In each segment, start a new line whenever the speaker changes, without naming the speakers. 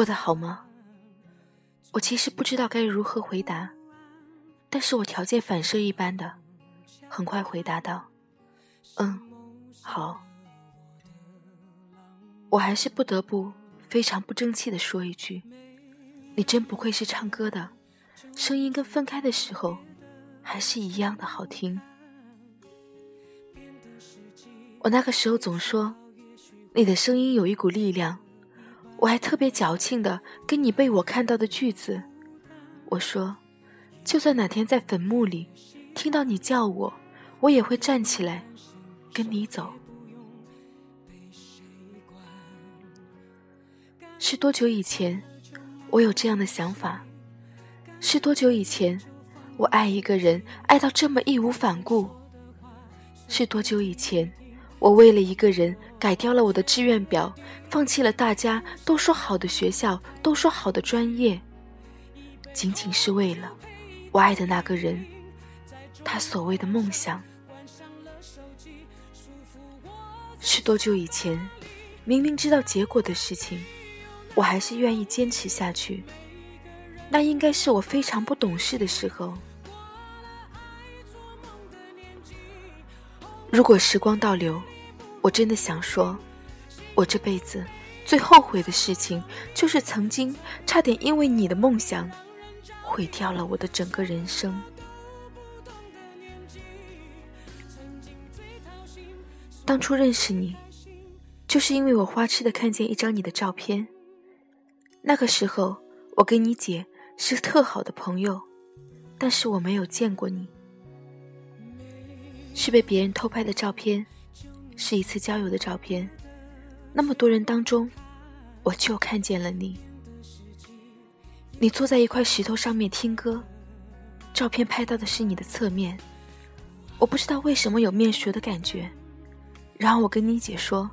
过得好吗？我其实不知道该如何回答，但是我条件反射一般的，很快回答道：“嗯，好。”我还是不得不非常不争气的说一句：“你真不愧是唱歌的，声音跟分开的时候还是一样的好听。”我那个时候总说，你的声音有一股力量。我还特别矫情的跟你背我看到的句子，我说，就算哪天在坟墓里听到你叫我，我也会站起来跟你走。是多久以前我有这样的想法？是多久以前我爱一个人爱到这么义无反顾？是多久以前？我为了一个人改掉了我的志愿表，放弃了大家都说好的学校，都说好的专业，仅仅是为了我爱的那个人，他所谓的梦想。是多久以前，明明知道结果的事情，我还是愿意坚持下去？那应该是我非常不懂事的时候。如果时光倒流，我真的想说，我这辈子最后悔的事情，就是曾经差点因为你的梦想，毁掉了我的整个人生。当初认识你，就是因为我花痴的看见一张你的照片。那个时候，我跟你姐是特好的朋友，但是我没有见过你。是被别人偷拍的照片，是一次郊游的照片。那么多人当中，我就看见了你。你坐在一块石头上面听歌，照片拍到的是你的侧面。我不知道为什么有面熟的感觉。然后我跟你姐说：“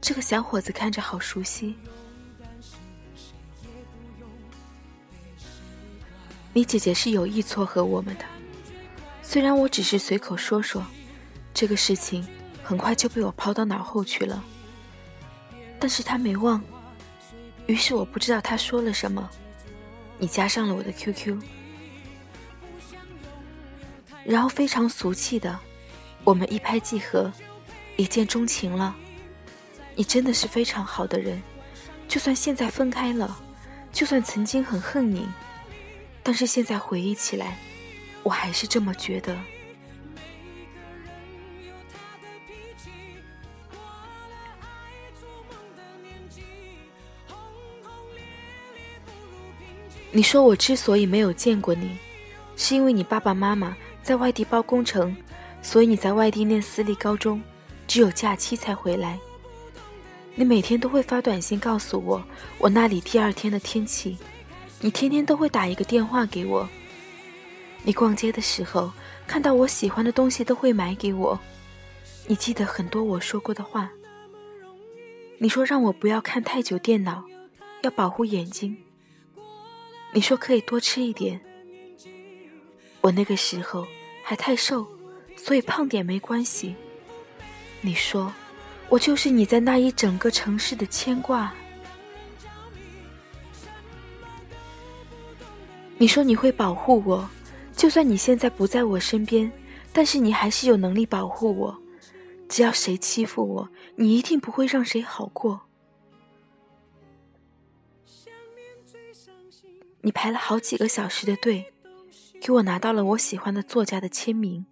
这个小伙子看着好熟悉。”你姐姐是有意撮合我们的。虽然我只是随口说说，这个事情很快就被我抛到脑后去了。但是他没忘，于是我不知道他说了什么，你加上了我的 QQ，然后非常俗气的，我们一拍即合，一见钟情了。你真的是非常好的人，就算现在分开了，就算曾经很恨你，但是现在回忆起来。我还是这么觉得。你说我之所以没有见过你，是因为你爸爸妈妈在外地包工程，所以你在外地念私立高中，只有假期才回来。你每天都会发短信告诉我我那里第二天的天气，你天天都会打一个电话给我。你逛街的时候看到我喜欢的东西都会买给我，你记得很多我说过的话。你说让我不要看太久电脑，要保护眼睛。你说可以多吃一点。我那个时候还太瘦，所以胖点没关系。你说我就是你在那一整个城市的牵挂。你说你会保护我。就算你现在不在我身边，但是你还是有能力保护我。只要谁欺负我，你一定不会让谁好过。你排了好几个小时的队，给我拿到了我喜欢的作家的签名。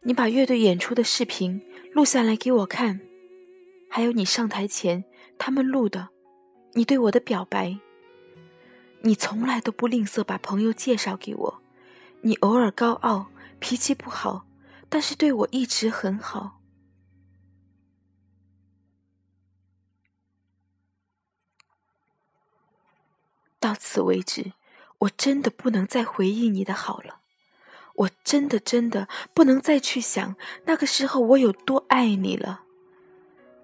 你把乐队演出的视频录下来给我看，还有你上台前他们录的，你对我的表白。你从来都不吝啬把朋友介绍给我，你偶尔高傲，脾气不好，但是对我一直很好。到此为止，我真的不能再回忆你的好了，我真的真的不能再去想那个时候我有多爱你了。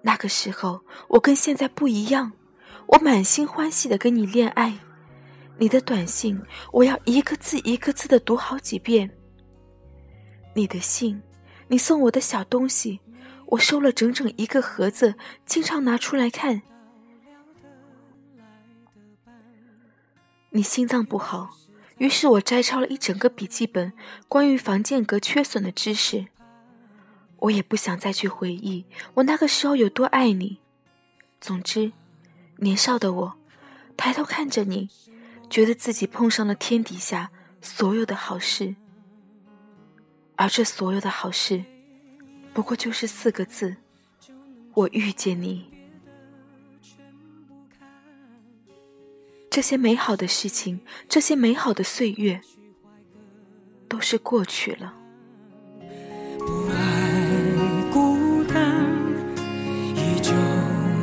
那个时候我跟现在不一样，我满心欢喜的跟你恋爱。你的短信，我要一个字一个字的读好几遍。你的信，你送我的小东西，我收了整整一个盒子，经常拿出来看。你心脏不好，于是我摘抄了一整个笔记本，关于房间隔缺损的知识。我也不想再去回忆我那个时候有多爱你。总之，年少的我，抬头看着你，觉得自己碰上了天底下所有的好事，而这所有的好事，不过就是四个字：我遇见你。这些美好的事情，这些美好的岁月，都是过去了。不爱孤单，依旧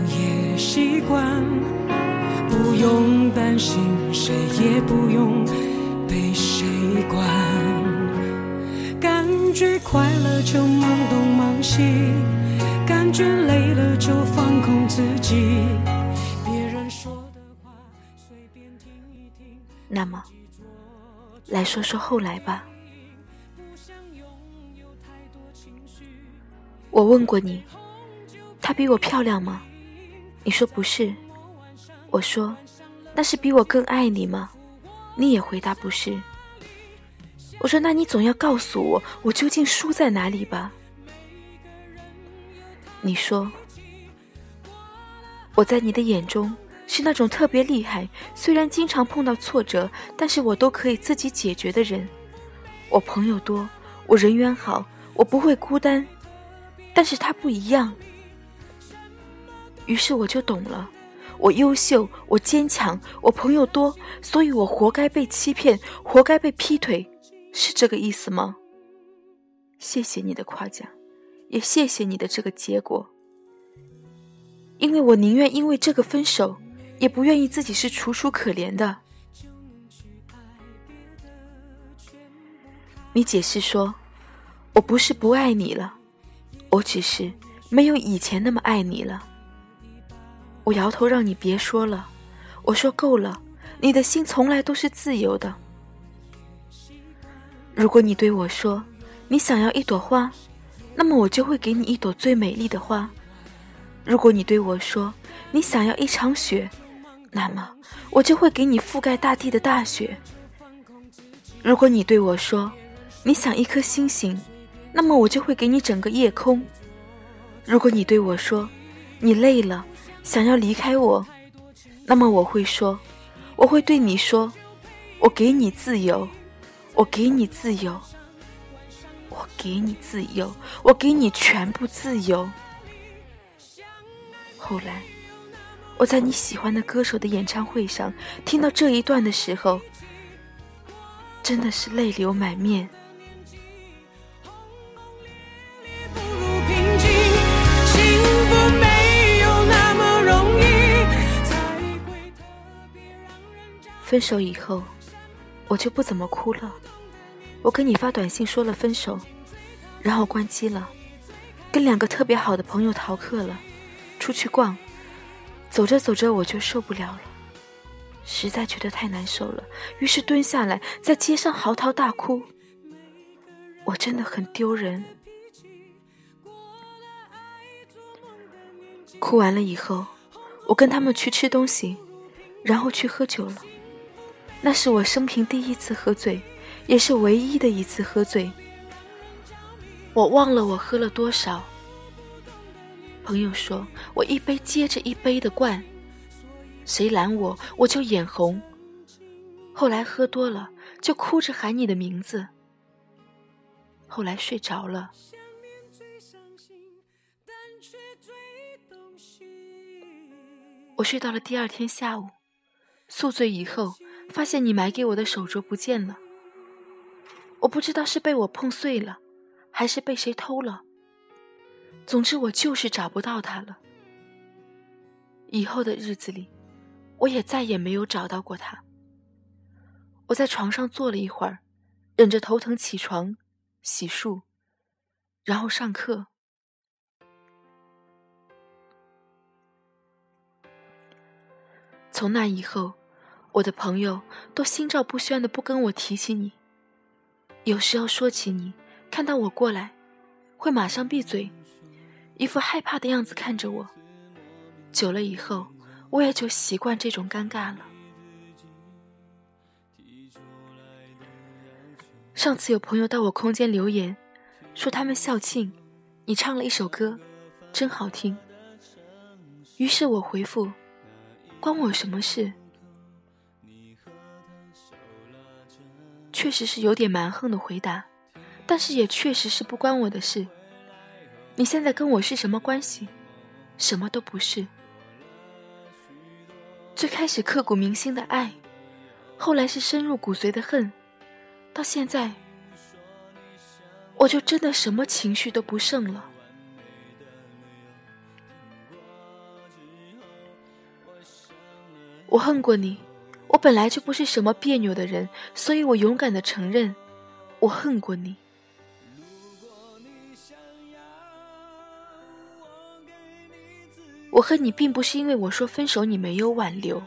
也习惯，不用担心，谁也不用被谁管。感觉快乐就忙东忙西，感觉累了就放空自己。那么，来说说后来吧。我问过你，她比我漂亮吗？你说不是。我说，那是比我更爱你吗？你也回答不是。我说，那你总要告诉我，我究竟输在哪里吧？你说，我在你的眼中。是那种特别厉害，虽然经常碰到挫折，但是我都可以自己解决的人。我朋友多，我人缘好，我不会孤单。但是他不一样。于是我就懂了，我优秀，我坚强，我朋友多，所以我活该被欺骗，活该被劈腿，是这个意思吗？谢谢你的夸奖，也谢谢你的这个结果，因为我宁愿因为这个分手。也不愿意自己是楚楚可怜的。你解释说，我不是不爱你了，我只是没有以前那么爱你了。我摇头让你别说了，我说够了，你的心从来都是自由的。如果你对我说你想要一朵花，那么我就会给你一朵最美丽的花。如果你对我说你想要一场雪，那么，我就会给你覆盖大地的大雪。如果你对我说你想一颗星星，那么我就会给你整个夜空。如果你对我说你累了，想要离开我，那么我会说，我会对你说，我给你自由，我给你自由，我给你自由，我给你全部自由。后来。我在你喜欢的歌手的演唱会上听到这一段的时候，真的是泪流满面。分手以后，我就不怎么哭了。我跟你发短信说了分手，然后关机了，跟两个特别好的朋友逃课了，出去逛。走着走着，我就受不了了，实在觉得太难受了，于是蹲下来在街上嚎啕大哭。我真的很丢人。哭完了以后，我跟他们去吃东西，然后去喝酒了。那是我生平第一次喝醉，也是唯一的一次喝醉。我忘了我喝了多少。朋友说：“我一杯接着一杯的灌，谁拦我，我就眼红。后来喝多了，就哭着喊你的名字。后来睡着了。我睡到了第二天下午，宿醉以后，发现你买给我的手镯不见了。我不知道是被我碰碎了，还是被谁偷了。”总之，我就是找不到他了。以后的日子里，我也再也没有找到过他。我在床上坐了一会儿，忍着头疼起床，洗漱，然后上课。从那以后，我的朋友都心照不宣的不跟我提起你。有时候说起你，看到我过来，会马上闭嘴。一副害怕的样子看着我。久了以后，我也就习惯这种尴尬了。上次有朋友到我空间留言，说他们校庆，你唱了一首歌，真好听。于是我回复：“关我什么事？”确实是有点蛮横的回答，但是也确实是不关我的事。你现在跟我是什么关系？什么都不是。最开始刻骨铭心的爱，后来是深入骨髓的恨。到现在，我就真的什么情绪都不剩了。我恨过你，我本来就不是什么别扭的人，所以我勇敢的承认，我恨过你。我恨你，并不是因为我说分手你没有挽留，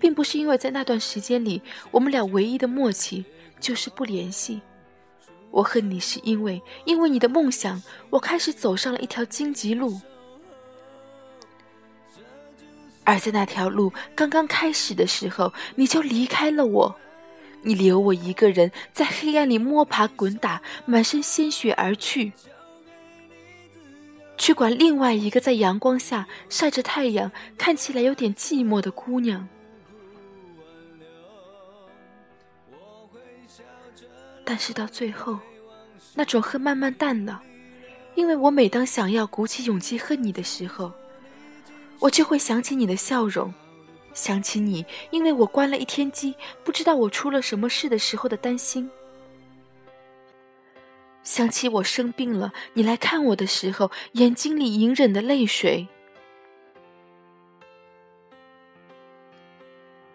并不是因为在那段时间里，我们俩唯一的默契。就是不联系。我恨你，是因为因为你的梦想，我开始走上了一条荆棘路。而在那条路刚刚开始的时候，你就离开了我，你留我一个人在黑暗里摸爬滚打，满身鲜血而去，去管另外一个在阳光下晒着太阳、看起来有点寂寞的姑娘。但是到最后，那种恨慢慢淡了，因为我每当想要鼓起勇气恨你的时候，我就会想起你的笑容，想起你因为我关了一天机，不知道我出了什么事的时候的担心，想起我生病了你来看我的时候眼睛里隐忍的泪水，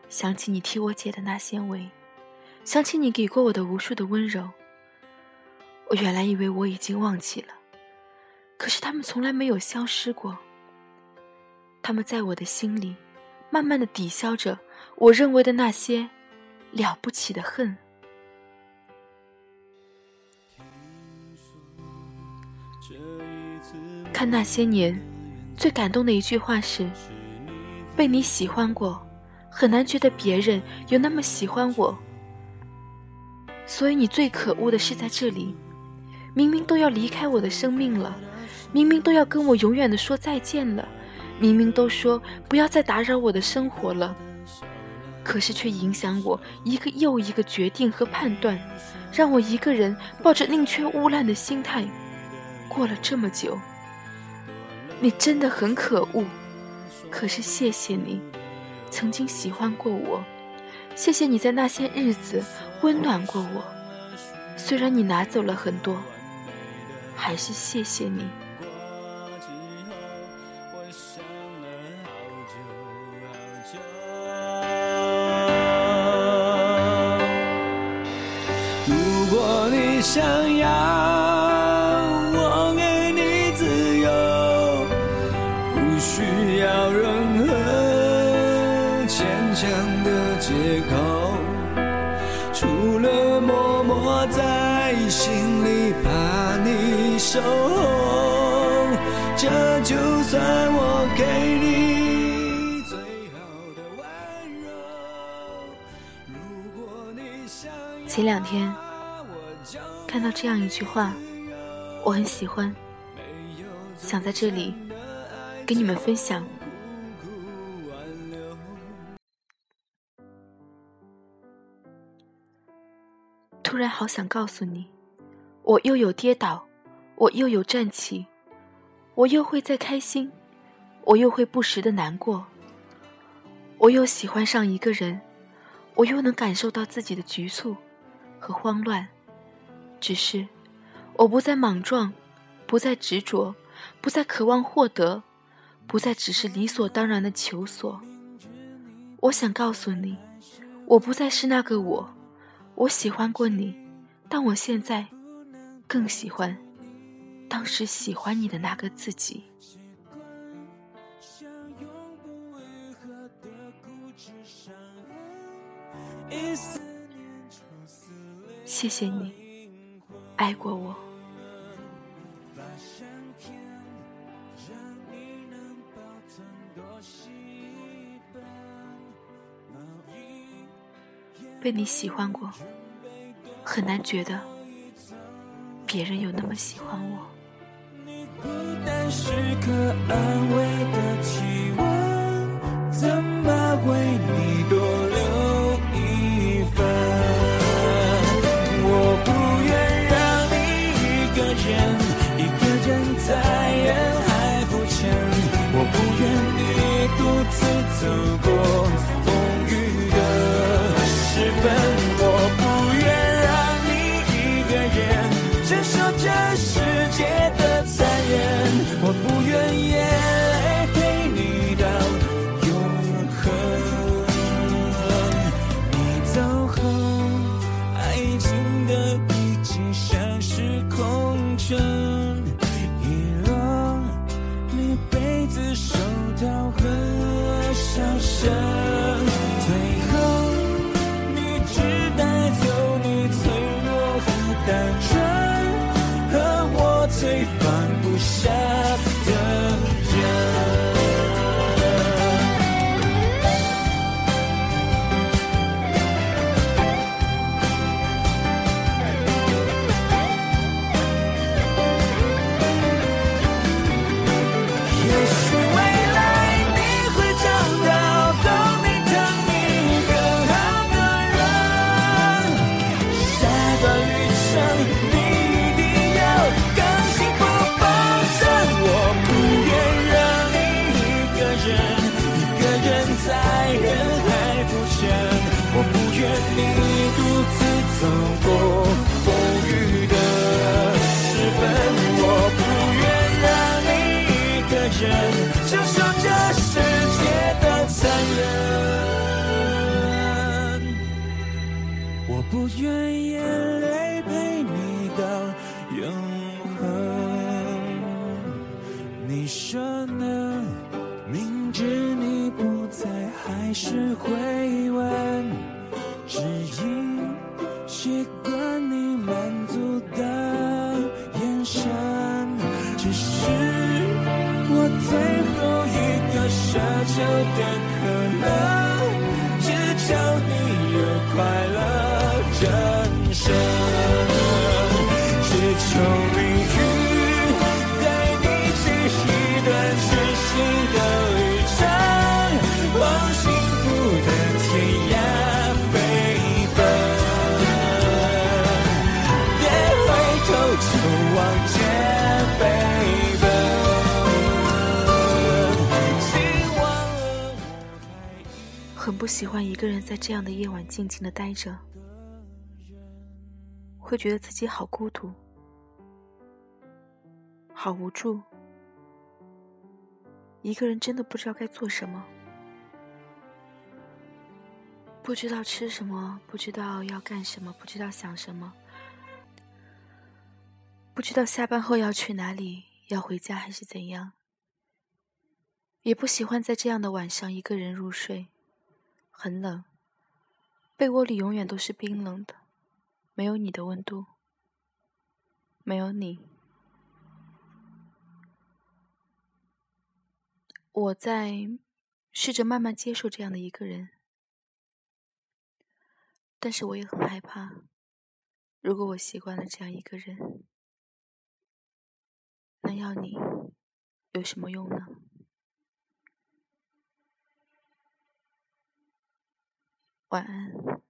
想起你替我解的那些围。想起你给过我的无数的温柔，我原来以为我已经忘记了，可是他们从来没有消失过。他们在我的心里，慢慢的抵消着我认为的那些了不起的恨。看那些年，最感动的一句话是：被你喜欢过，很难觉得别人有那么喜欢我。所以你最可恶的是在这里，明明都要离开我的生命了，明明都要跟我永远的说再见了，明明都说不要再打扰我的生活了，可是却影响我一个又一个决定和判断，让我一个人抱着宁缺毋滥的心态过了这么久。你真的很可恶，可是谢谢你，曾经喜欢过我。谢谢你在那些日子温暖过我，虽然你拿走了很多，还是谢谢你。
这就算我给你最好的温柔。
前两天看到这样一句话，我很喜欢，想在这里跟你们分享。突然好想告诉你，我又有跌倒，我又有站起。我又会再开心，我又会不时的难过。我又喜欢上一个人，我又能感受到自己的局促和慌乱。只是，我不再莽撞，不再执着，不再渴望获得，不再只是理所当然的求索。我想告诉你，我不再是那个我。我喜欢过你，但我现在更喜欢。当时喜欢你的那个自己。谢谢你，爱过我。被你喜欢过，很难觉得别人有那么喜欢我。
你孤单时刻安慰的体温，怎么为你都愿眼泪陪你到永恒。你说呢？明知你不在，还是会问，只因习
不喜欢一个人在这样的夜晚静静的待着，会觉得自己好孤独，好无助。一个人真的不知道该做什么，不知道吃什么，不知道要干什么，不知道想什么，不知道下班后要去哪里，要回家还是怎样。也不喜欢在这样的晚上一个人入睡。很冷，被窝里永远都是冰冷的，没有你的温度，没有你。我在试着慢慢接受这样的一个人，但是我也很害怕，如果我习惯了这样一个人，那要你有什么用呢？晚安。